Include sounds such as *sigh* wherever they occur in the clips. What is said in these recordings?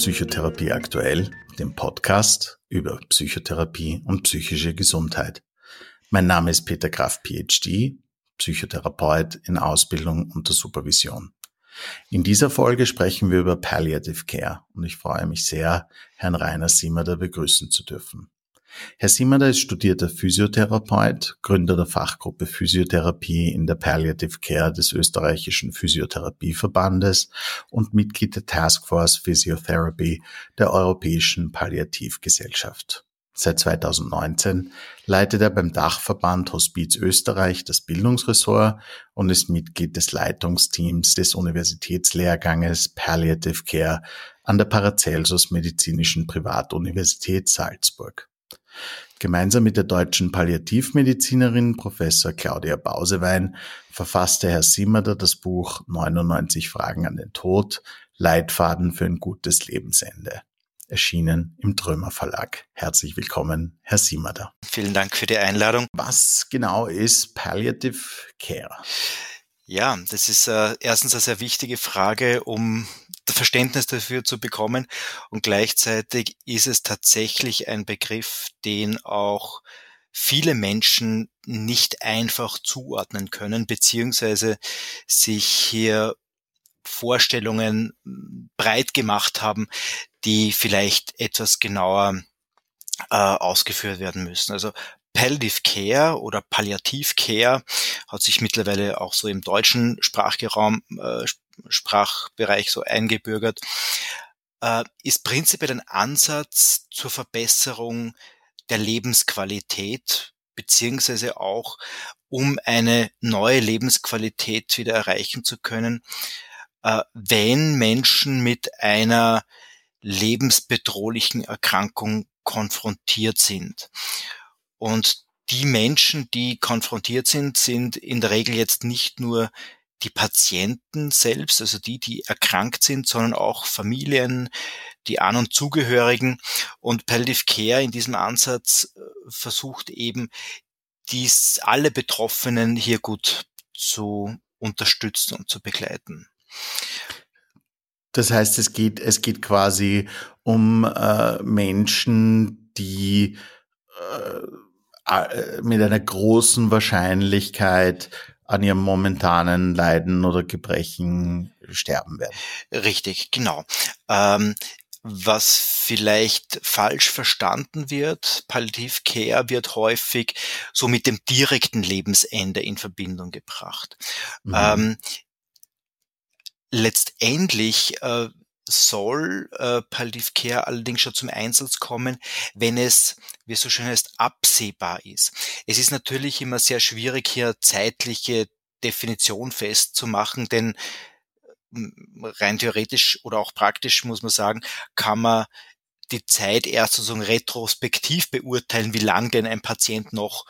Psychotherapie aktuell, dem Podcast über Psychotherapie und psychische Gesundheit. Mein Name ist Peter Graf, PhD, Psychotherapeut in Ausbildung unter Supervision. In dieser Folge sprechen wir über Palliative Care und ich freue mich sehr, Herrn Rainer Simmerder begrüßen zu dürfen. Herr Simmerder ist studierter Physiotherapeut, Gründer der Fachgruppe Physiotherapie in der Palliative Care des österreichischen Physiotherapieverbandes und Mitglied der Taskforce Physiotherapy der Europäischen Palliativgesellschaft. Seit 2019 leitet er beim Dachverband Hospiz Österreich das Bildungsressort und ist Mitglied des Leitungsteams des Universitätslehrganges Palliative Care an der Paracelsus Medizinischen Privatuniversität Salzburg. Gemeinsam mit der deutschen Palliativmedizinerin Professor Claudia Bausewein verfasste Herr Simmerder das Buch 99 Fragen an den Tod, Leitfaden für ein gutes Lebensende. Erschienen im Trömer Verlag. Herzlich willkommen, Herr Simmerder. Vielen Dank für die Einladung. Was genau ist Palliative Care? Ja, das ist äh, erstens eine sehr wichtige Frage, um Verständnis dafür zu bekommen. Und gleichzeitig ist es tatsächlich ein Begriff, den auch viele Menschen nicht einfach zuordnen können, beziehungsweise sich hier Vorstellungen breit gemacht haben, die vielleicht etwas genauer äh, ausgeführt werden müssen. Also Palliative Care oder Palliativ Care hat sich mittlerweile auch so im deutschen Sprachraum, äh, Sprachbereich so eingebürgert, äh, ist prinzipiell ein Ansatz zur Verbesserung der Lebensqualität beziehungsweise auch um eine neue Lebensqualität wieder erreichen zu können, äh, wenn Menschen mit einer lebensbedrohlichen Erkrankung konfrontiert sind. Und die Menschen, die konfrontiert sind, sind in der Regel jetzt nicht nur die Patienten selbst, also die, die erkrankt sind, sondern auch Familien, die An- und Zugehörigen. Und Palliative Care in diesem Ansatz äh, versucht eben, dies alle Betroffenen hier gut zu unterstützen und zu begleiten. Das heißt, es geht, es geht quasi um äh, Menschen, die äh, mit einer großen Wahrscheinlichkeit an ihrem momentanen Leiden oder Gebrechen sterben werden. Richtig, genau. Ähm, was vielleicht falsch verstanden wird, Palliative Care wird häufig so mit dem direkten Lebensende in Verbindung gebracht. Mhm. Ähm, letztendlich äh, soll äh, Palliative Care allerdings schon zum Einsatz kommen, wenn es, wie es so schön heißt, absehbar ist. Es ist natürlich immer sehr schwierig, hier zeitliche Definition festzumachen, denn rein theoretisch oder auch praktisch muss man sagen, kann man die Zeit erst sozusagen retrospektiv beurteilen, wie lang denn ein Patient noch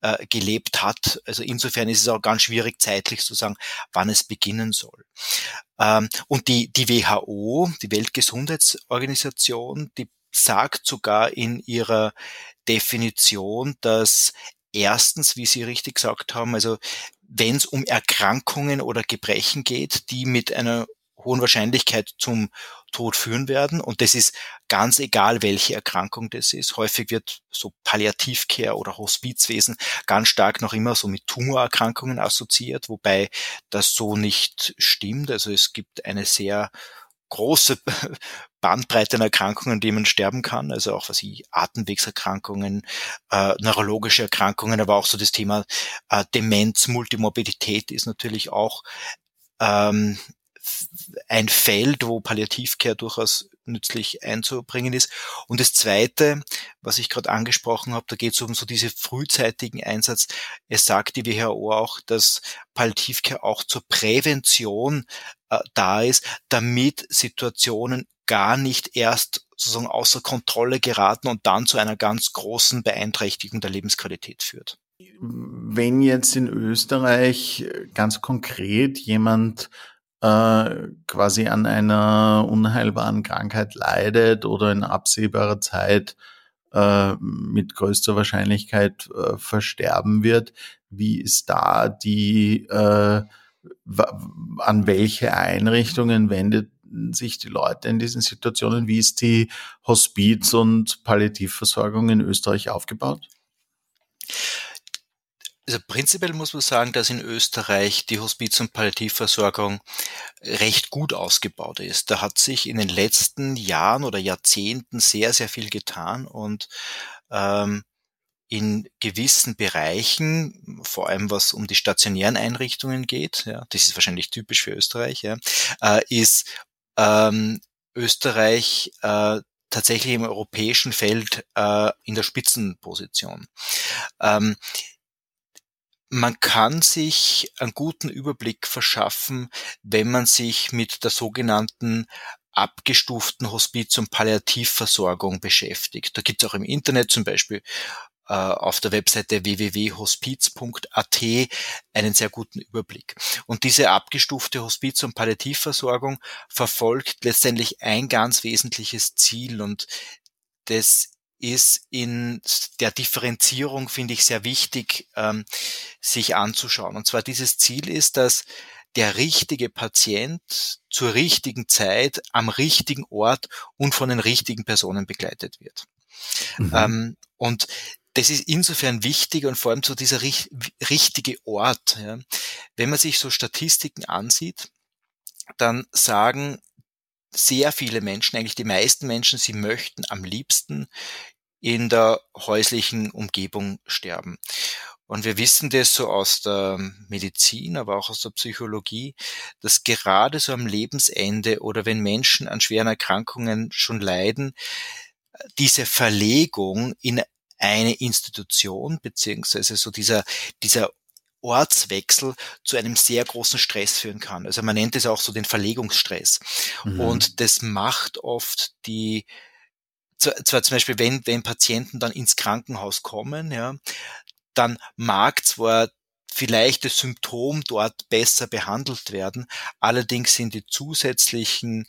äh, gelebt hat. Also insofern ist es auch ganz schwierig zeitlich zu sagen, wann es beginnen soll. Ähm, und die, die WHO, die Weltgesundheitsorganisation, die sagt sogar in ihrer Definition, dass erstens, wie Sie richtig gesagt haben, also wenn es um Erkrankungen oder Gebrechen geht, die mit einer hohen Wahrscheinlichkeit zum Tod führen werden. Und das ist ganz egal, welche Erkrankung das ist. Häufig wird so Palliativcare oder Hospizwesen ganz stark noch immer so mit Tumorerkrankungen assoziiert, wobei das so nicht stimmt. Also es gibt eine sehr große *laughs* Bandbreite an Erkrankungen, die man sterben kann, also auch was ich Atemwegserkrankungen, äh, neurologische Erkrankungen, aber auch so das Thema äh, Demenz, Multimorbidität ist natürlich auch ähm, ein Feld, wo Palliativcare durchaus nützlich einzubringen ist. Und das Zweite, was ich gerade angesprochen habe, da geht es um so diese frühzeitigen Einsatz. Es sagt die WHO auch, dass Palliativcare auch zur Prävention äh, da ist, damit Situationen gar nicht erst sozusagen außer Kontrolle geraten und dann zu einer ganz großen Beeinträchtigung der Lebensqualität führt. Wenn jetzt in Österreich ganz konkret jemand äh, quasi an einer unheilbaren Krankheit leidet oder in absehbarer Zeit äh, mit größter Wahrscheinlichkeit äh, versterben wird. Wie ist da die, äh, an welche Einrichtungen wendet sich die Leute in diesen Situationen? Wie ist die Hospiz- und Palliativversorgung in Österreich aufgebaut? Also prinzipiell muss man sagen, dass in Österreich die Hospiz- und Palliativversorgung recht gut ausgebaut ist. Da hat sich in den letzten Jahren oder Jahrzehnten sehr, sehr viel getan und ähm, in gewissen Bereichen, vor allem was um die stationären Einrichtungen geht, ja, das ist wahrscheinlich typisch für Österreich, ja, äh, ist ähm, Österreich äh, tatsächlich im europäischen Feld äh, in der Spitzenposition. Ähm, man kann sich einen guten Überblick verschaffen, wenn man sich mit der sogenannten abgestuften Hospiz- und Palliativversorgung beschäftigt. Da gibt es auch im Internet zum Beispiel äh, auf der Webseite www.hospiz.at einen sehr guten Überblick. Und diese abgestufte Hospiz- und Palliativversorgung verfolgt letztendlich ein ganz wesentliches Ziel und das ist in der Differenzierung, finde ich, sehr wichtig, ähm, sich anzuschauen. Und zwar dieses Ziel ist, dass der richtige Patient zur richtigen Zeit am richtigen Ort und von den richtigen Personen begleitet wird. Mhm. Ähm, und das ist insofern wichtig und vor allem so dieser rich richtige Ort. Ja. Wenn man sich so Statistiken ansieht, dann sagen sehr viele Menschen, eigentlich die meisten Menschen, sie möchten am liebsten in der häuslichen Umgebung sterben. Und wir wissen das so aus der Medizin, aber auch aus der Psychologie, dass gerade so am Lebensende oder wenn Menschen an schweren Erkrankungen schon leiden, diese Verlegung in eine Institution beziehungsweise so dieser, dieser Ortswechsel zu einem sehr großen Stress führen kann. Also man nennt es auch so den Verlegungsstress. Mhm. Und das macht oft die, zwar zum Beispiel, wenn, wenn Patienten dann ins Krankenhaus kommen, ja, dann mag zwar vielleicht das Symptom dort besser behandelt werden, allerdings sind die zusätzlichen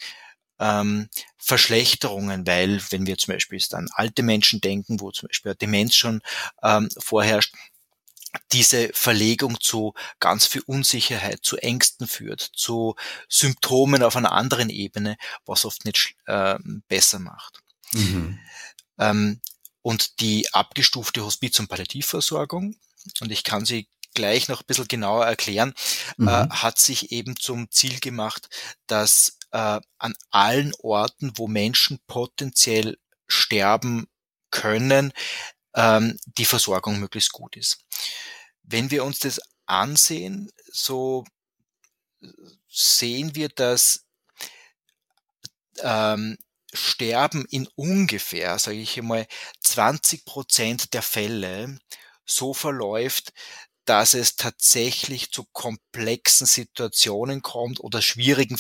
ähm, Verschlechterungen, weil wenn wir zum Beispiel an alte Menschen denken, wo zum Beispiel Demenz schon ähm, vorherrscht, diese Verlegung zu ganz viel Unsicherheit, zu Ängsten führt, zu Symptomen auf einer anderen Ebene, was oft nicht äh, besser macht. Mhm. Ähm, und die abgestufte Hospiz- und Palliativversorgung, und ich kann sie gleich noch ein bisschen genauer erklären, äh, mhm. äh, hat sich eben zum Ziel gemacht, dass äh, an allen Orten, wo Menschen potenziell sterben können, ähm, die Versorgung möglichst gut ist. Wenn wir uns das ansehen, so sehen wir, dass ähm, Sterben in ungefähr, sage ich einmal, 20 Prozent der Fälle so verläuft, dass es tatsächlich zu komplexen Situationen kommt oder schwierigen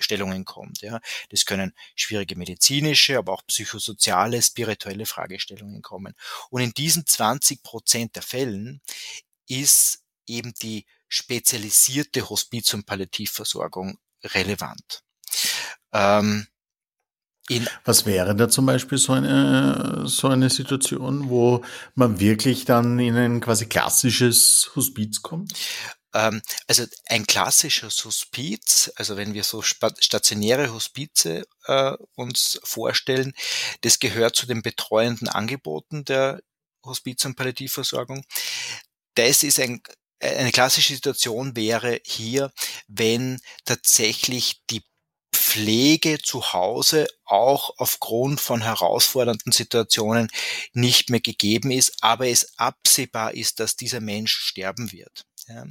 Fragestellungen kommt. Ja. Das können schwierige medizinische, aber auch psychosoziale, spirituelle Fragestellungen kommen. Und in diesen 20 Prozent der Fällen ist eben die spezialisierte Hospiz- und Palliativversorgung relevant. Ähm, was wäre da zum Beispiel so eine, so eine Situation, wo man wirklich dann in ein quasi klassisches Hospiz kommt? Ähm, also ein klassisches Hospiz, also wenn wir so stationäre Hospize äh, uns vorstellen, das gehört zu den betreuenden Angeboten der Hospiz- und Palliativversorgung. Das ist ein eine klassische Situation wäre hier, wenn tatsächlich die Pflege zu Hause auch aufgrund von herausfordernden Situationen nicht mehr gegeben ist, aber es absehbar ist, dass dieser Mensch sterben wird. Ja.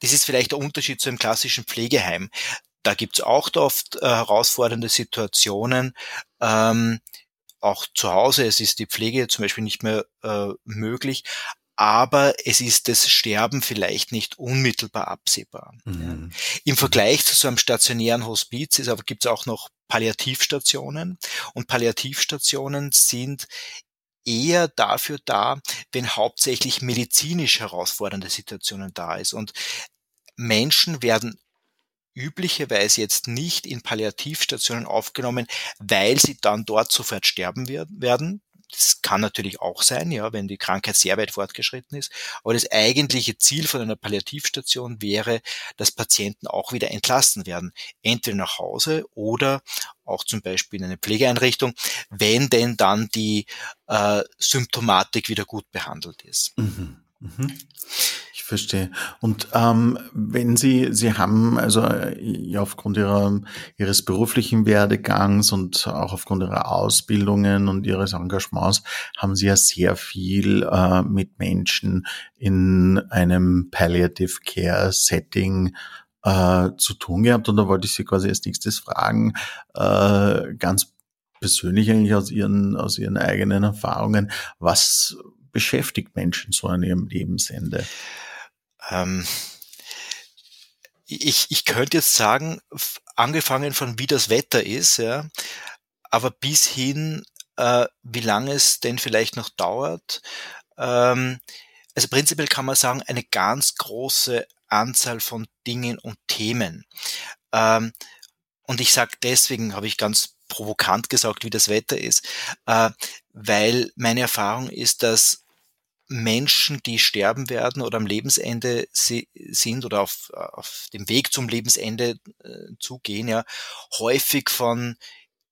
Das ist vielleicht der Unterschied zu einem klassischen Pflegeheim. Da gibt es auch oft äh, herausfordernde Situationen. Ähm, auch zu Hause, es ist die Pflege zum Beispiel nicht mehr äh, möglich, aber es ist das Sterben vielleicht nicht unmittelbar absehbar. Mhm. Ja. Im Vergleich zu so einem stationären Hospiz ist aber gibt es auch noch Palliativstationen und Palliativstationen sind eher dafür da, wenn hauptsächlich medizinisch herausfordernde Situationen da ist. Und Menschen werden üblicherweise jetzt nicht in Palliativstationen aufgenommen, weil sie dann dort sofort sterben werden, das kann natürlich auch sein, ja, wenn die Krankheit sehr weit fortgeschritten ist. Aber das eigentliche Ziel von einer Palliativstation wäre, dass Patienten auch wieder entlassen werden. Entweder nach Hause oder auch zum Beispiel in eine Pflegeeinrichtung, wenn denn dann die äh, Symptomatik wieder gut behandelt ist. Mhm. Mhm. Ich verstehe. Und ähm, wenn Sie, Sie haben also ja, aufgrund Ihrer, Ihres beruflichen Werdegangs und auch aufgrund Ihrer Ausbildungen und Ihres Engagements haben Sie ja sehr viel äh, mit Menschen in einem Palliative Care Setting äh, zu tun gehabt. Und da wollte ich Sie quasi als nächstes fragen, äh, ganz persönlich eigentlich aus Ihren, aus Ihren eigenen Erfahrungen, was beschäftigt Menschen so an ihrem Lebensende? Ähm, ich, ich könnte jetzt sagen, angefangen von wie das Wetter ist, ja, aber bis hin, äh, wie lange es denn vielleicht noch dauert. Ähm, also prinzipiell kann man sagen, eine ganz große Anzahl von Dingen und Themen. Ähm, und ich sage deswegen, habe ich ganz provokant gesagt, wie das Wetter ist, äh, weil meine Erfahrung ist, dass Menschen, die sterben werden oder am Lebensende sind oder auf, auf dem Weg zum Lebensende äh, zugehen, ja, häufig von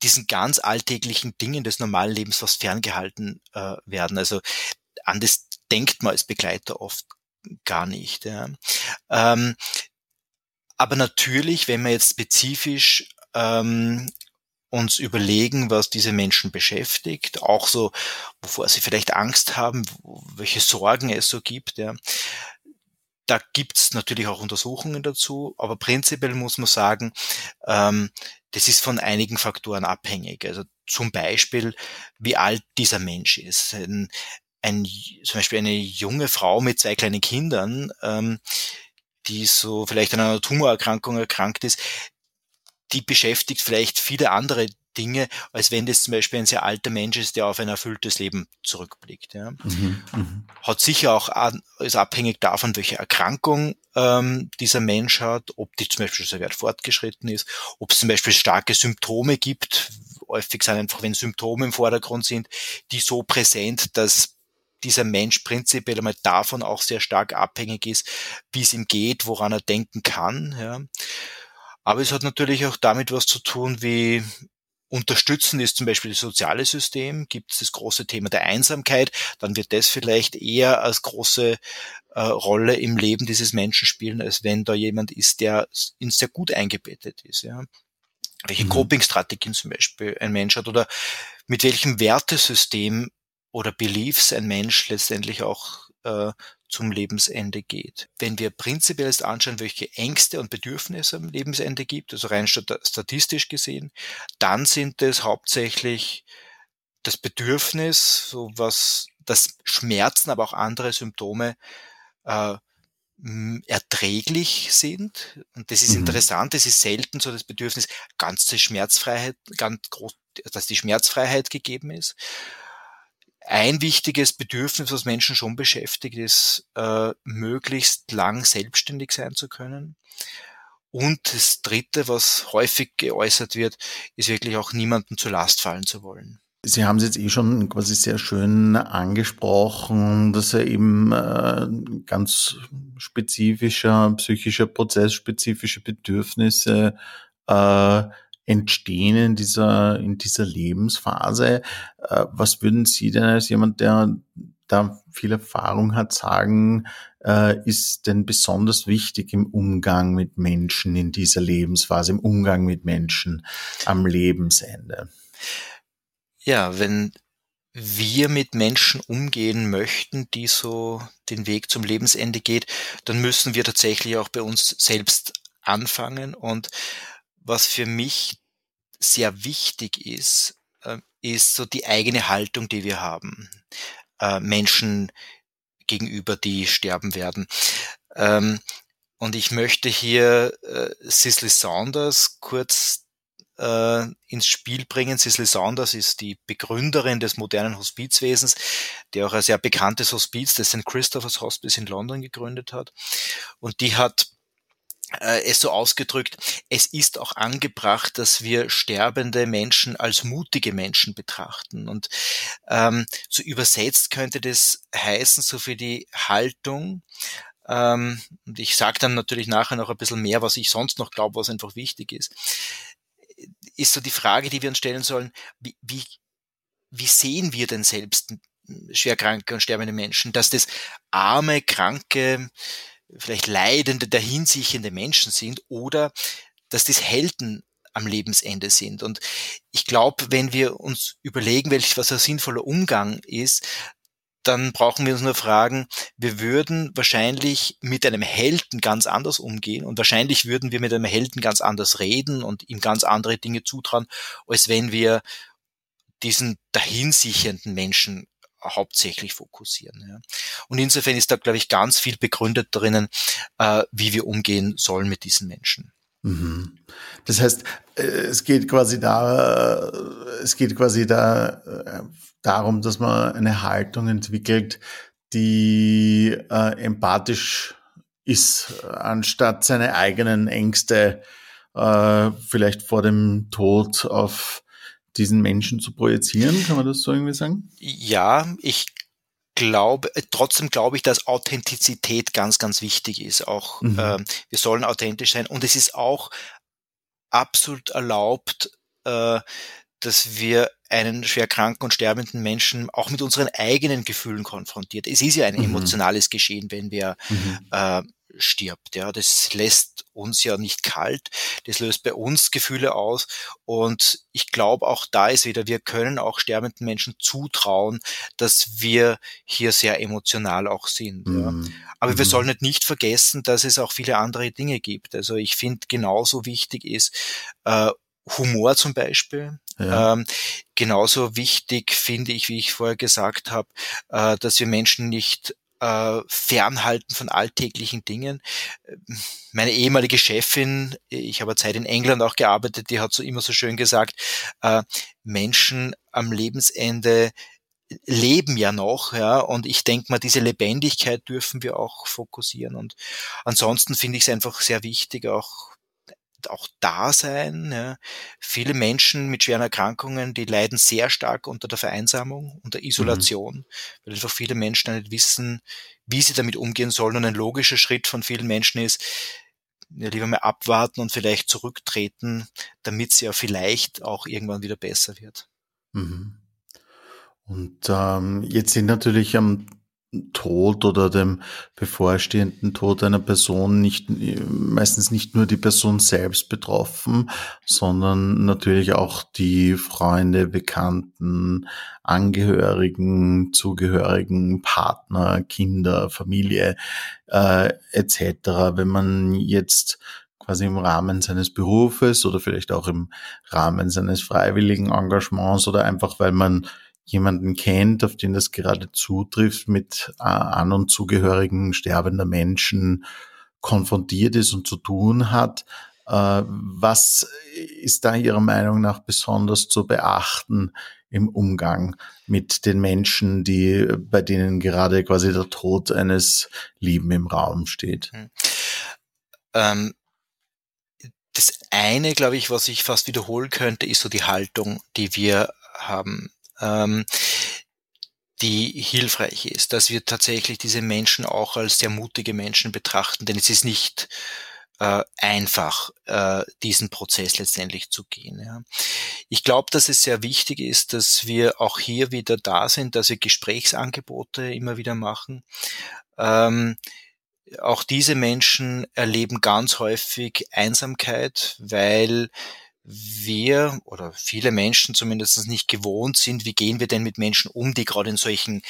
diesen ganz alltäglichen Dingen des normalen Lebens fast ferngehalten äh, werden. Also an das denkt man als Begleiter oft gar nicht. Ja. Ähm, aber natürlich, wenn man jetzt spezifisch ähm, uns überlegen, was diese Menschen beschäftigt, auch so, wovor sie vielleicht Angst haben, welche Sorgen es so gibt. Ja. Da gibt's natürlich auch Untersuchungen dazu, aber prinzipiell muss man sagen, ähm, das ist von einigen Faktoren abhängig. Also zum Beispiel, wie alt dieser Mensch ist. Ein, ein, zum Beispiel eine junge Frau mit zwei kleinen Kindern, ähm, die so vielleicht an einer Tumorerkrankung erkrankt ist, die beschäftigt vielleicht viele andere Dinge, als wenn das zum Beispiel ein sehr alter Mensch ist, der auf ein erfülltes Leben zurückblickt. Ja. Mhm, mhm. Hat sicher auch an, ist abhängig davon, welche Erkrankung ähm, dieser Mensch hat, ob die zum Beispiel sehr weit fortgeschritten ist, ob es zum Beispiel starke Symptome gibt. Häufig sind einfach, wenn Symptome im Vordergrund sind, die so präsent, dass dieser Mensch prinzipiell einmal davon auch sehr stark abhängig ist, wie es ihm geht, woran er denken kann. Ja. Aber es hat natürlich auch damit was zu tun, wie unterstützend ist zum Beispiel das soziale System, gibt es das große Thema der Einsamkeit, dann wird das vielleicht eher als große äh, Rolle im Leben dieses Menschen spielen, als wenn da jemand ist, der in sehr gut eingebettet ist. Ja. Welche mhm. Coping-Strategien zum Beispiel ein Mensch hat oder mit welchem Wertesystem oder Beliefs ein Mensch letztendlich auch äh, zum Lebensende geht. Wenn wir prinzipiell jetzt anschauen, welche Ängste und Bedürfnisse am Lebensende gibt, also rein statistisch gesehen, dann sind es hauptsächlich das Bedürfnis, so was das Schmerzen, aber auch andere Symptome äh, erträglich sind. Und das ist mhm. interessant, es ist selten so das Bedürfnis, ganze Schmerzfreiheit, ganz groß, dass die Schmerzfreiheit gegeben ist. Ein wichtiges Bedürfnis, was Menschen schon beschäftigt, ist, äh, möglichst lang selbstständig sein zu können. Und das Dritte, was häufig geäußert wird, ist wirklich auch niemandem zur Last fallen zu wollen. Sie haben es jetzt eh schon quasi sehr schön angesprochen, dass er eben äh, ganz spezifischer psychischer Prozess, spezifische Bedürfnisse äh, entstehen in dieser, in dieser Lebensphase. Äh, was würden Sie denn als jemand, der da viel Erfahrung hat, sagen, äh, ist denn besonders wichtig im Umgang mit Menschen in dieser Lebensphase, im Umgang mit Menschen am Lebensende? Ja, wenn wir mit Menschen umgehen möchten, die so den Weg zum Lebensende geht, dann müssen wir tatsächlich auch bei uns selbst anfangen. Und was für mich sehr wichtig ist, äh, ist so die eigene Haltung, die wir haben. Äh, Menschen gegenüber, die sterben werden. Ähm, und ich möchte hier äh, Cicely Saunders kurz äh, ins Spiel bringen. Cicely Saunders ist die Begründerin des modernen Hospizwesens, die auch ein sehr bekanntes Hospiz, das St. Christopher's Hospice in London gegründet hat. Und die hat äh, es so ausgedrückt, es ist auch angebracht, dass wir sterbende Menschen als mutige Menschen betrachten. Und ähm, so übersetzt könnte das heißen, so für die Haltung, ähm, und ich sage dann natürlich nachher noch ein bisschen mehr, was ich sonst noch glaube, was einfach wichtig ist, ist so die Frage, die wir uns stellen sollen, wie, wie, wie sehen wir denn selbst schwer kranke und sterbende Menschen, dass das arme, kranke, vielleicht leidende, dahinsiechende Menschen sind oder dass das Helden am Lebensende sind. Und ich glaube, wenn wir uns überlegen, welch, was ein sinnvoller Umgang ist, dann brauchen wir uns nur fragen, wir würden wahrscheinlich mit einem Helden ganz anders umgehen und wahrscheinlich würden wir mit einem Helden ganz anders reden und ihm ganz andere Dinge zutrauen, als wenn wir diesen dahinsichernden Menschen hauptsächlich fokussieren. Ja. Und insofern ist da, glaube ich, ganz viel begründet drinnen, äh, wie wir umgehen sollen mit diesen Menschen. Mhm. Das heißt, äh, es geht quasi da, äh, es geht quasi da äh, darum, dass man eine Haltung entwickelt, die äh, empathisch ist, anstatt seine eigenen Ängste äh, vielleicht vor dem Tod auf diesen Menschen zu projizieren. Kann man das so irgendwie sagen? Ja, ich glaube, äh, trotzdem glaube ich, dass Authentizität ganz, ganz wichtig ist. Auch mhm. äh, wir sollen authentisch sein und es ist auch absolut erlaubt, äh, dass wir einen schwer kranken und sterbenden Menschen auch mit unseren eigenen Gefühlen konfrontiert. Es ist ja ein mhm. emotionales Geschehen, wenn wir mhm. äh, stirbt. Ja, das lässt uns ja nicht kalt. Das löst bei uns Gefühle aus. Und ich glaube, auch da ist wieder, wir können auch sterbenden Menschen zutrauen, dass wir hier sehr emotional auch sind. Mhm. Ja. Aber mhm. wir sollen nicht vergessen, dass es auch viele andere Dinge gibt. Also ich finde genauso wichtig ist, äh, Humor zum Beispiel. Ja. Ähm, genauso wichtig finde ich, wie ich vorher gesagt habe, äh, dass wir Menschen nicht äh, fernhalten von alltäglichen Dingen. Meine ehemalige Chefin, ich habe Zeit in England auch gearbeitet, die hat so immer so schön gesagt, äh, Menschen am Lebensende leben ja noch, ja, und ich denke mal, diese Lebendigkeit dürfen wir auch fokussieren. Und ansonsten finde ich es einfach sehr wichtig, auch auch da sein. Ja. Viele Menschen mit schweren Erkrankungen, die leiden sehr stark unter der Vereinsamung, unter Isolation, mhm. weil einfach viele Menschen nicht wissen, wie sie damit umgehen sollen. Und ein logischer Schritt von vielen Menschen ist, ja, lieber mal abwarten und vielleicht zurücktreten, damit es ja vielleicht auch irgendwann wieder besser wird. Mhm. Und ähm, jetzt sind natürlich am Tod oder dem bevorstehenden Tod einer Person nicht, meistens nicht nur die Person selbst betroffen, sondern natürlich auch die Freunde, Bekannten, Angehörigen, Zugehörigen, Partner, Kinder, Familie äh, etc. Wenn man jetzt quasi im Rahmen seines Berufes oder vielleicht auch im Rahmen seines freiwilligen Engagements oder einfach weil man jemanden kennt, auf den das gerade zutrifft, mit äh, An- und Zugehörigen sterbender Menschen konfrontiert ist und zu tun hat. Äh, was ist da Ihrer Meinung nach besonders zu beachten im Umgang mit den Menschen, die, bei denen gerade quasi der Tod eines Lieben im Raum steht? Hm. Ähm, das eine, glaube ich, was ich fast wiederholen könnte, ist so die Haltung, die wir haben ähm, die hilfreich ist, dass wir tatsächlich diese Menschen auch als sehr mutige Menschen betrachten, denn es ist nicht äh, einfach, äh, diesen Prozess letztendlich zu gehen. Ja. Ich glaube, dass es sehr wichtig ist, dass wir auch hier wieder da sind, dass wir Gesprächsangebote immer wieder machen. Ähm, auch diese Menschen erleben ganz häufig Einsamkeit, weil wir oder viele Menschen zumindest nicht gewohnt sind, wie gehen wir denn mit Menschen um, die gerade in solchen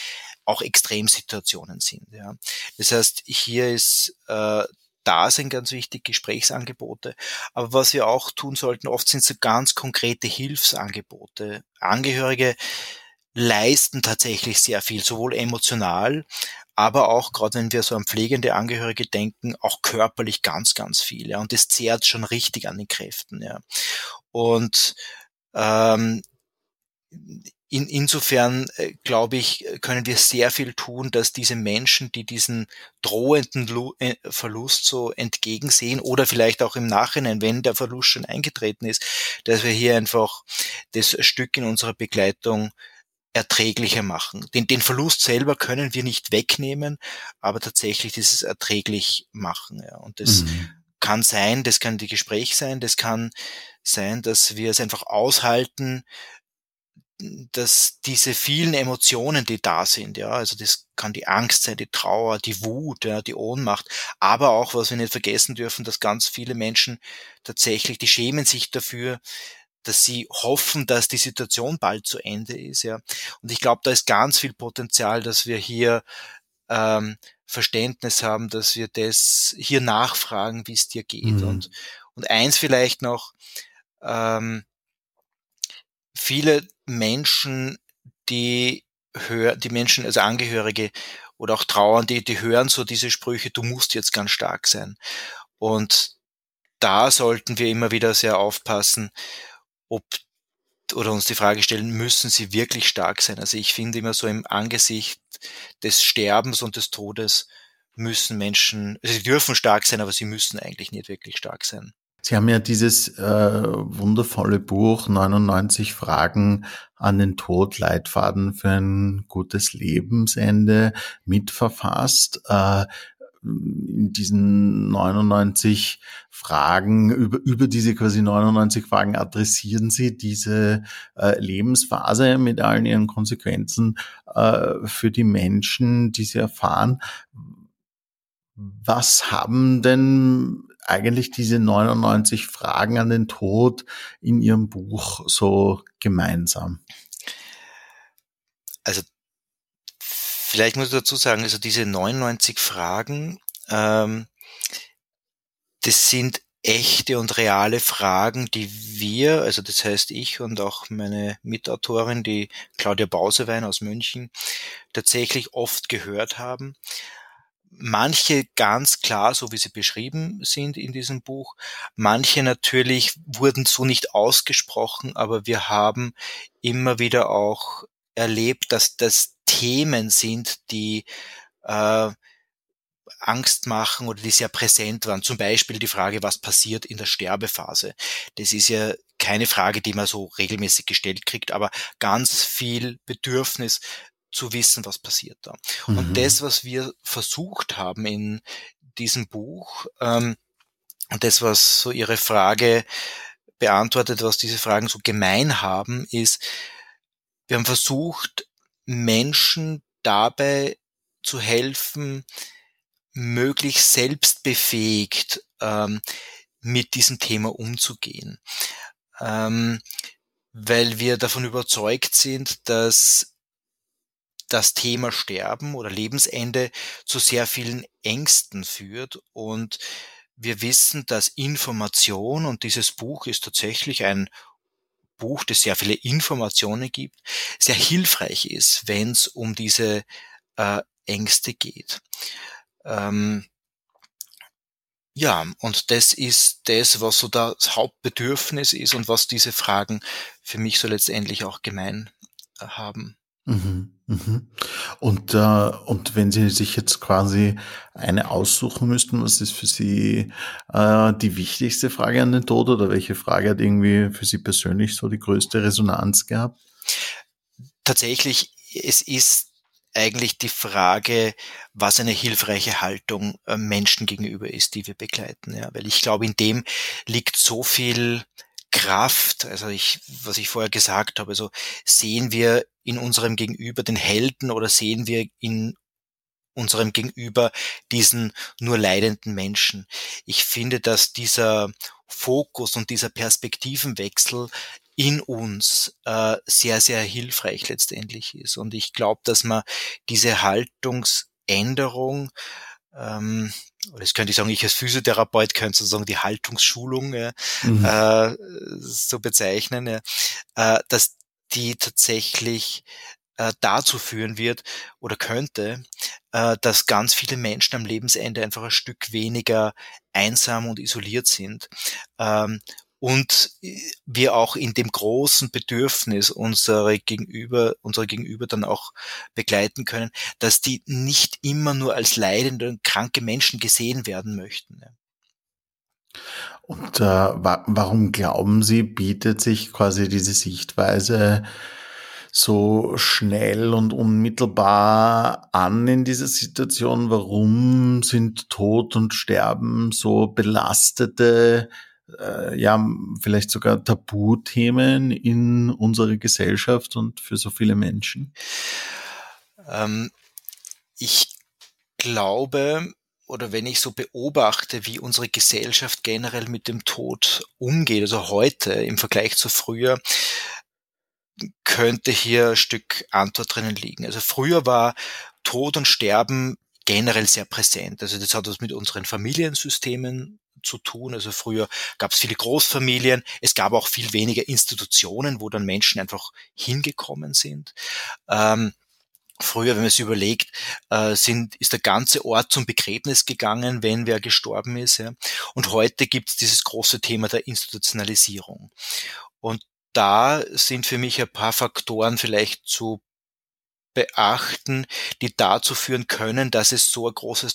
auch Extremsituationen sind. Ja. Das heißt, hier ist äh, da sind ganz wichtig Gesprächsangebote. Aber was wir auch tun sollten, oft sind so ganz konkrete Hilfsangebote. Angehörige leisten tatsächlich sehr viel, sowohl emotional aber auch, gerade wenn wir so an pflegende Angehörige denken, auch körperlich ganz, ganz viel. Ja. Und das zehrt schon richtig an den Kräften. Ja. Und ähm, in, insofern, äh, glaube ich, können wir sehr viel tun, dass diese Menschen, die diesen drohenden Lu äh, Verlust so entgegensehen oder vielleicht auch im Nachhinein, wenn der Verlust schon eingetreten ist, dass wir hier einfach das Stück in unserer Begleitung erträglicher machen. Den, den Verlust selber können wir nicht wegnehmen, aber tatsächlich dieses erträglich machen. Ja. Und das mhm. kann sein, das kann die Gespräch sein, das kann sein, dass wir es einfach aushalten, dass diese vielen Emotionen, die da sind, ja, also das kann die Angst sein, die Trauer, die Wut, ja, die Ohnmacht, aber auch, was wir nicht vergessen dürfen, dass ganz viele Menschen tatsächlich, die schämen sich dafür, dass sie hoffen, dass die Situation bald zu Ende ist, ja. Und ich glaube, da ist ganz viel Potenzial, dass wir hier ähm, Verständnis haben, dass wir das hier nachfragen, wie es dir geht. Mhm. Und, und eins vielleicht noch, ähm, viele Menschen, die hören, die Menschen, also Angehörige oder auch Trauern, die, die hören so diese Sprüche, du musst jetzt ganz stark sein. Und da sollten wir immer wieder sehr aufpassen, ob oder uns die Frage stellen, müssen sie wirklich stark sein? Also ich finde immer so im Angesicht des Sterbens und des Todes müssen Menschen, also sie dürfen stark sein, aber sie müssen eigentlich nicht wirklich stark sein. Sie haben ja dieses äh, wundervolle Buch 99 Fragen an den Tod, Leitfaden für ein gutes Lebensende mitverfasst. Äh, in diesen 99 Fragen, über, über diese quasi 99 Fragen adressieren Sie diese äh, Lebensphase mit allen ihren Konsequenzen äh, für die Menschen, die sie erfahren. Was haben denn eigentlich diese 99 Fragen an den Tod in Ihrem Buch so gemeinsam? Also vielleicht muss ich dazu sagen, also diese 99 Fragen, ähm, das sind echte und reale Fragen, die wir, also das heißt ich und auch meine Mitautorin, die Claudia Bausewein aus München, tatsächlich oft gehört haben. Manche ganz klar, so wie sie beschrieben sind in diesem Buch, manche natürlich wurden so nicht ausgesprochen, aber wir haben immer wieder auch erlebt, dass das Themen sind, die äh, Angst machen oder die sehr präsent waren. Zum Beispiel die Frage, was passiert in der Sterbephase. Das ist ja keine Frage, die man so regelmäßig gestellt kriegt, aber ganz viel Bedürfnis, zu wissen, was passiert da. Mhm. Und das, was wir versucht haben in diesem Buch, ähm, und das, was so Ihre Frage beantwortet, was diese Fragen so gemein haben, ist, wir haben versucht, Menschen dabei zu helfen, möglichst selbstbefähigt ähm, mit diesem Thema umzugehen. Ähm, weil wir davon überzeugt sind, dass das Thema Sterben oder Lebensende zu sehr vielen Ängsten führt und wir wissen, dass Information, und dieses Buch ist tatsächlich ein Buch, das sehr viele Informationen gibt, sehr hilfreich ist, wenn es um diese äh, Ängste geht. Ähm, ja, und das ist das, was so das Hauptbedürfnis ist und was diese Fragen für mich so letztendlich auch gemein äh, haben. Mhm, mhm. Und, äh, und wenn Sie sich jetzt quasi eine aussuchen müssten, was ist für Sie äh, die wichtigste Frage an den Tod oder welche Frage hat irgendwie für Sie persönlich so die größte Resonanz gehabt? Tatsächlich, es ist eigentlich die Frage, was eine hilfreiche Haltung äh, Menschen gegenüber ist, die wir begleiten. Ja, weil ich glaube, in dem liegt so viel Kraft, also ich, was ich vorher gesagt habe, also sehen wir in unserem Gegenüber den Helden oder sehen wir in unserem Gegenüber diesen nur leidenden Menschen. Ich finde, dass dieser Fokus und dieser Perspektivenwechsel in uns äh, sehr, sehr hilfreich letztendlich ist. Und ich glaube, dass man diese Haltungsänderung ähm, oder das könnte ich sagen, ich als Physiotherapeut könnte sozusagen die Haltungsschulung ja, mhm. äh, so bezeichnen, äh, dass die tatsächlich äh, dazu führen wird oder könnte, äh, dass ganz viele Menschen am Lebensende einfach ein Stück weniger einsam und isoliert sind ähm, und wir auch in dem großen Bedürfnis unsere Gegenüber, unsere Gegenüber dann auch begleiten können, dass die nicht immer nur als leidende und kranke Menschen gesehen werden möchten. Und äh, wa warum glauben Sie, bietet sich quasi diese Sichtweise so schnell und unmittelbar an in dieser Situation? Warum sind Tod und Sterben so belastete, äh, ja, vielleicht sogar Tabuthemen in unserer Gesellschaft und für so viele Menschen? Ähm, ich glaube, oder wenn ich so beobachte, wie unsere Gesellschaft generell mit dem Tod umgeht, also heute im Vergleich zu früher, könnte hier ein Stück Antwort drinnen liegen. Also früher war Tod und Sterben generell sehr präsent. Also das hat was mit unseren Familiensystemen zu tun. Also früher gab es viele Großfamilien, es gab auch viel weniger Institutionen, wo dann Menschen einfach hingekommen sind. Ähm, Früher, wenn man es überlegt, äh, sind, ist der ganze Ort zum Begräbnis gegangen, wenn wer gestorben ist. Ja. Und heute gibt es dieses große Thema der Institutionalisierung. Und da sind für mich ein paar Faktoren vielleicht zu beachten, die dazu führen können, dass es so ein großes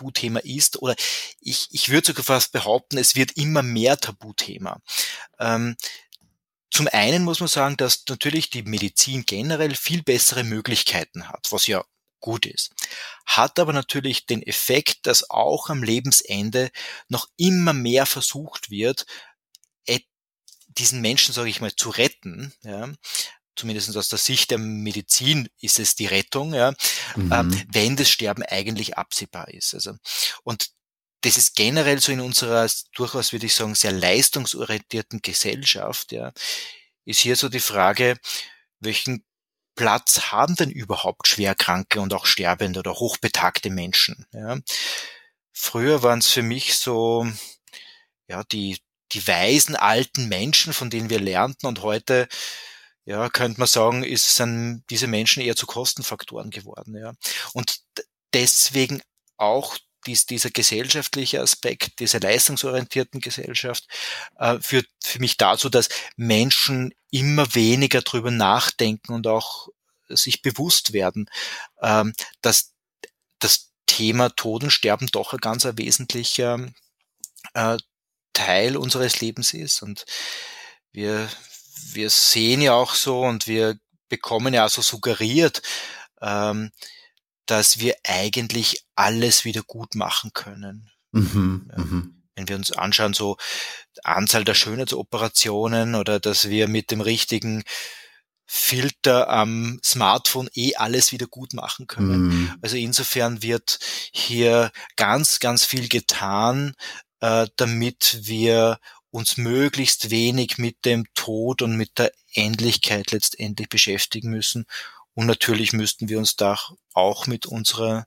Tabuthema ist. Oder ich, ich würde sogar fast behaupten, es wird immer mehr Tabuthema. Ähm, zum einen muss man sagen, dass natürlich die Medizin generell viel bessere Möglichkeiten hat, was ja gut ist. Hat aber natürlich den Effekt, dass auch am Lebensende noch immer mehr versucht wird, diesen Menschen, sage ich mal, zu retten, ja, zumindest aus der Sicht der Medizin ist es die Rettung, ja, mhm. ähm, wenn das Sterben eigentlich absehbar ist. Also, und das ist generell so in unserer durchaus, würde ich sagen, sehr leistungsorientierten Gesellschaft, ja, ist hier so die Frage, welchen Platz haben denn überhaupt schwerkranke und auch sterbende oder hochbetagte Menschen? Ja? Früher waren es für mich so, ja, die, die weisen alten Menschen, von denen wir lernten und heute ja, könnte man sagen, ist, sind diese Menschen eher zu Kostenfaktoren geworden. Ja. Und deswegen auch dies, dieser gesellschaftliche Aspekt, dieser leistungsorientierten Gesellschaft, äh, führt für mich dazu, dass Menschen immer weniger drüber nachdenken und auch sich bewusst werden, ähm, dass das Thema Tod und Sterben doch ein ganz wesentlicher äh, Teil unseres Lebens ist. Und wir, wir sehen ja auch so und wir bekommen ja auch so suggeriert, ähm, dass wir eigentlich alles wieder gut machen können. Mhm, ja. Mhm. Wenn wir uns anschauen, so Anzahl der Schönheitsoperationen oder dass wir mit dem richtigen Filter am Smartphone eh alles wieder gut machen können. Mhm. Also insofern wird hier ganz, ganz viel getan, äh, damit wir uns möglichst wenig mit dem Tod und mit der Endlichkeit letztendlich beschäftigen müssen. Und natürlich müssten wir uns da auch mit unserer,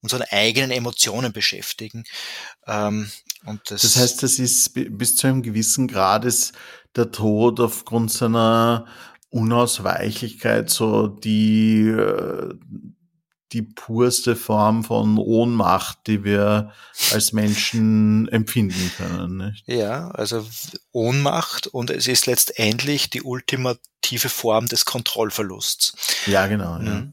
unseren eigenen Emotionen beschäftigen. Ähm, und das, das heißt, das ist bis zu einem gewissen Grad ist der Tod aufgrund seiner Unausweichlichkeit so die, äh, die purste Form von Ohnmacht, die wir als Menschen *laughs* empfinden können. Nicht? Ja, also Ohnmacht und es ist letztendlich die ultimative Form des Kontrollverlusts. Ja, genau. Mhm. Ja.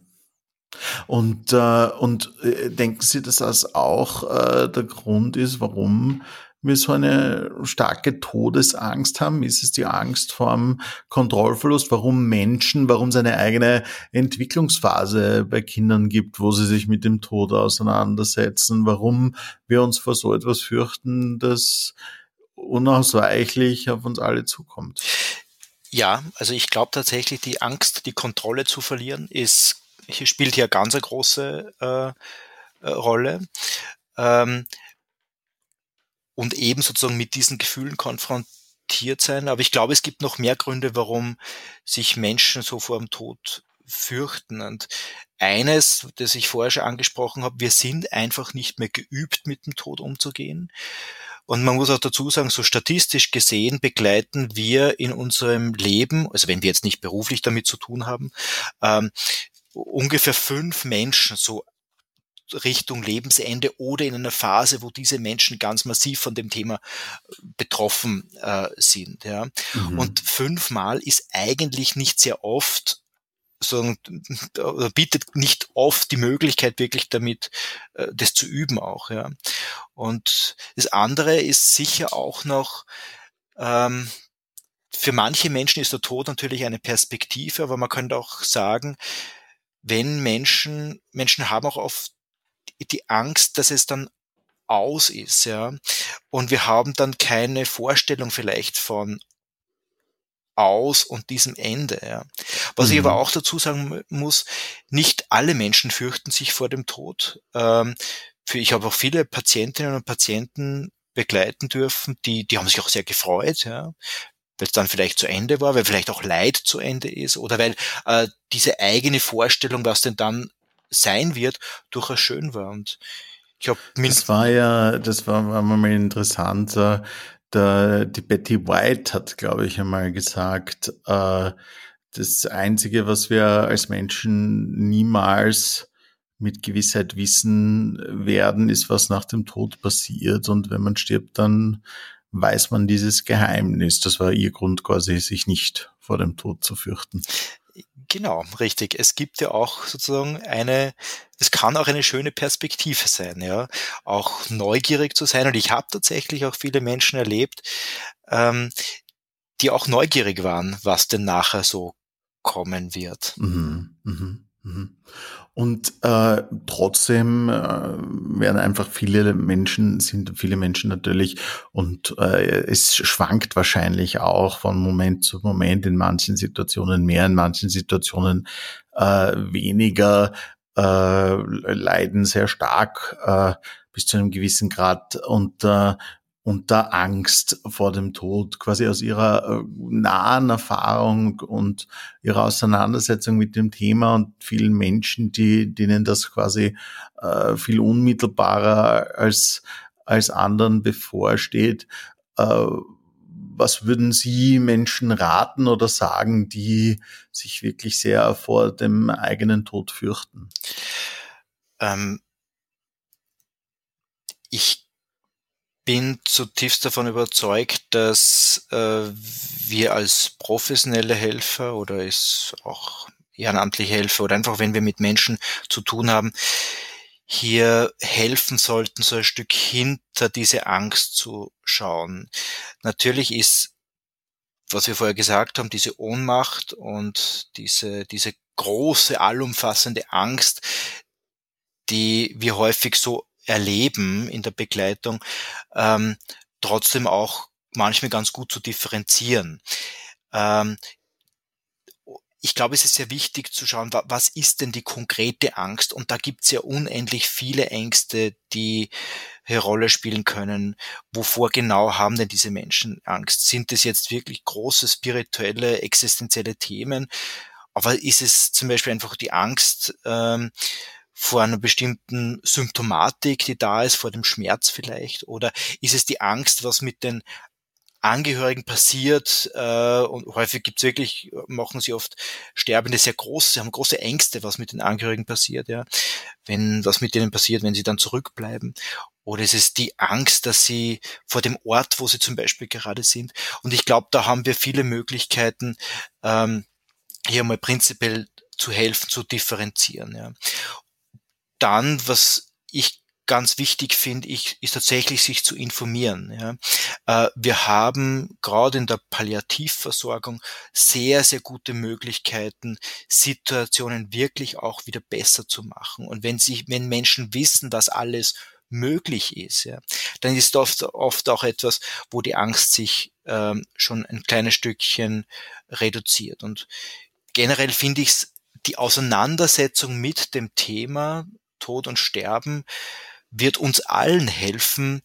Und, äh, und äh, denken Sie, dass das auch äh, der Grund ist, warum wir so eine starke Todesangst haben? Ist es die Angst vor dem Kontrollverlust? Warum Menschen, warum es eine eigene Entwicklungsphase bei Kindern gibt, wo sie sich mit dem Tod auseinandersetzen? Warum wir uns vor so etwas fürchten, das unausweichlich auf uns alle zukommt? Ja, also ich glaube tatsächlich, die Angst, die Kontrolle zu verlieren, ist spielt hier ganz eine große äh, äh, Rolle. Ähm, und eben sozusagen mit diesen Gefühlen konfrontiert sein. Aber ich glaube, es gibt noch mehr Gründe, warum sich Menschen so vor dem Tod fürchten. Und eines, das ich vorher schon angesprochen habe, wir sind einfach nicht mehr geübt, mit dem Tod umzugehen. Und man muss auch dazu sagen, so statistisch gesehen begleiten wir in unserem Leben, also wenn wir jetzt nicht beruflich damit zu tun haben, ähm, ungefähr fünf Menschen so Richtung Lebensende oder in einer Phase, wo diese Menschen ganz massiv von dem Thema äh, betroffen äh, sind. Ja. Mhm. Und fünfmal ist eigentlich nicht sehr oft so bietet nicht oft die Möglichkeit wirklich damit äh, das zu üben auch ja und das andere ist sicher auch noch ähm, für manche Menschen ist der Tod natürlich eine Perspektive aber man könnte auch sagen wenn Menschen Menschen haben auch oft die Angst, dass es dann aus ist, ja. Und wir haben dann keine Vorstellung vielleicht von aus und diesem Ende. Ja. Was mhm. ich aber mhm. auch dazu sagen muss, nicht alle Menschen fürchten sich vor dem Tod. Ähm, für, ich habe auch viele Patientinnen und Patienten begleiten dürfen, die, die haben sich auch sehr gefreut, ja, weil es dann vielleicht zu Ende war, weil vielleicht auch Leid zu Ende ist oder weil äh, diese eigene Vorstellung, was denn dann sein wird, durchaus schön war. Und ich glaube, das war ja, das war, war mal interessant. Der, die Betty White hat, glaube ich, einmal gesagt, äh, das Einzige, was wir als Menschen niemals mit Gewissheit wissen werden, ist, was nach dem Tod passiert. Und wenn man stirbt, dann weiß man dieses Geheimnis. Das war ihr Grund quasi, sich nicht vor dem Tod zu fürchten. Genau, richtig. Es gibt ja auch sozusagen eine, es kann auch eine schöne Perspektive sein, ja, auch neugierig zu sein. Und ich habe tatsächlich auch viele Menschen erlebt, ähm, die auch neugierig waren, was denn nachher so kommen wird. Mhm, mhm. Und äh, trotzdem äh, werden einfach viele Menschen, sind viele Menschen natürlich und äh, es schwankt wahrscheinlich auch von Moment zu Moment, in manchen Situationen mehr, in manchen Situationen äh, weniger, äh, leiden sehr stark äh, bis zu einem gewissen Grad. Unter unter Angst vor dem Tod, quasi aus ihrer äh, nahen Erfahrung und ihrer Auseinandersetzung mit dem Thema und vielen Menschen, die, denen das quasi äh, viel unmittelbarer als, als anderen bevorsteht. Äh, was würden Sie Menschen raten oder sagen, die sich wirklich sehr vor dem eigenen Tod fürchten? Ähm, ich bin zutiefst davon überzeugt, dass äh, wir als professionelle Helfer oder ist auch ehrenamtliche Helfer oder einfach wenn wir mit Menschen zu tun haben, hier helfen sollten, so ein Stück hinter diese Angst zu schauen. Natürlich ist, was wir vorher gesagt haben, diese Ohnmacht und diese, diese große, allumfassende Angst, die wir häufig so erleben in der Begleitung, ähm, trotzdem auch manchmal ganz gut zu differenzieren. Ähm, ich glaube, es ist sehr wichtig zu schauen, was ist denn die konkrete Angst? Und da gibt es ja unendlich viele Ängste, die eine Rolle spielen können. Wovor genau haben denn diese Menschen Angst? Sind es jetzt wirklich große spirituelle, existenzielle Themen? Aber ist es zum Beispiel einfach die Angst, ähm, vor einer bestimmten Symptomatik, die da ist, vor dem Schmerz vielleicht? Oder ist es die Angst, was mit den Angehörigen passiert äh, und häufig gibt's wirklich, machen sie oft Sterbende sehr groß, sie haben große Ängste, was mit den Angehörigen passiert, ja, wenn was mit denen passiert, wenn sie dann zurückbleiben. Oder ist es die Angst, dass sie vor dem Ort, wo sie zum Beispiel gerade sind? Und ich glaube, da haben wir viele Möglichkeiten, ähm, hier mal prinzipiell zu helfen, zu differenzieren. Ja dann, was ich ganz wichtig finde, ich, ist tatsächlich sich zu informieren. Ja. Äh, wir haben gerade in der Palliativversorgung sehr, sehr gute Möglichkeiten, Situationen wirklich auch wieder besser zu machen. Und wenn sich, wenn Menschen wissen, dass alles möglich ist, ja, dann ist oft, oft auch etwas, wo die Angst sich ähm, schon ein kleines Stückchen reduziert. Und generell finde ich es die Auseinandersetzung mit dem Thema Tod und Sterben wird uns allen helfen,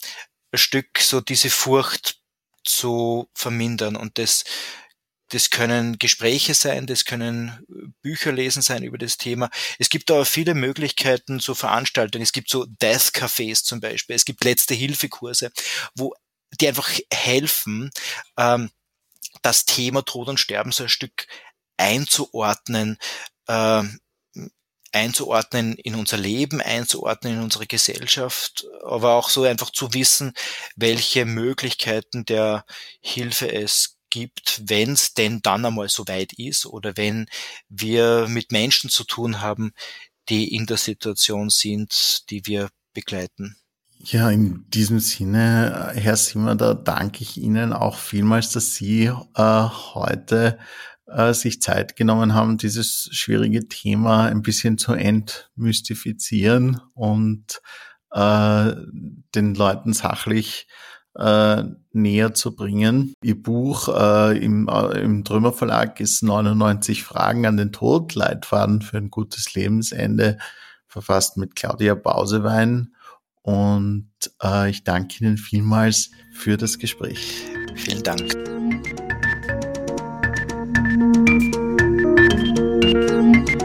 ein Stück so diese Furcht zu vermindern. Und das, das können Gespräche sein, das können Bücher lesen sein über das Thema. Es gibt aber viele Möglichkeiten, so Veranstaltungen. Es gibt so Death Cafés zum Beispiel. Es gibt letzte Hilfekurse, wo die einfach helfen, ähm, das Thema Tod und Sterben so ein Stück einzuordnen, ähm, einzuordnen in unser Leben, einzuordnen in unsere Gesellschaft, aber auch so einfach zu wissen, welche Möglichkeiten der Hilfe es gibt, wenn es denn dann einmal so weit ist oder wenn wir mit Menschen zu tun haben, die in der Situation sind, die wir begleiten. Ja, in diesem Sinne, Herr Simmer, da danke ich Ihnen auch vielmals, dass Sie äh, heute äh, sich Zeit genommen haben, dieses schwierige Thema ein bisschen zu entmystifizieren und äh, den Leuten sachlich äh, näher zu bringen. Ihr Buch äh, im, äh, im Trümmer Verlag ist 99 Fragen an den Tod, Leitfaden für ein gutes Lebensende, verfasst mit Claudia Bausewein. Und äh, ich danke Ihnen vielmals für das Gespräch. Vielen Dank. Música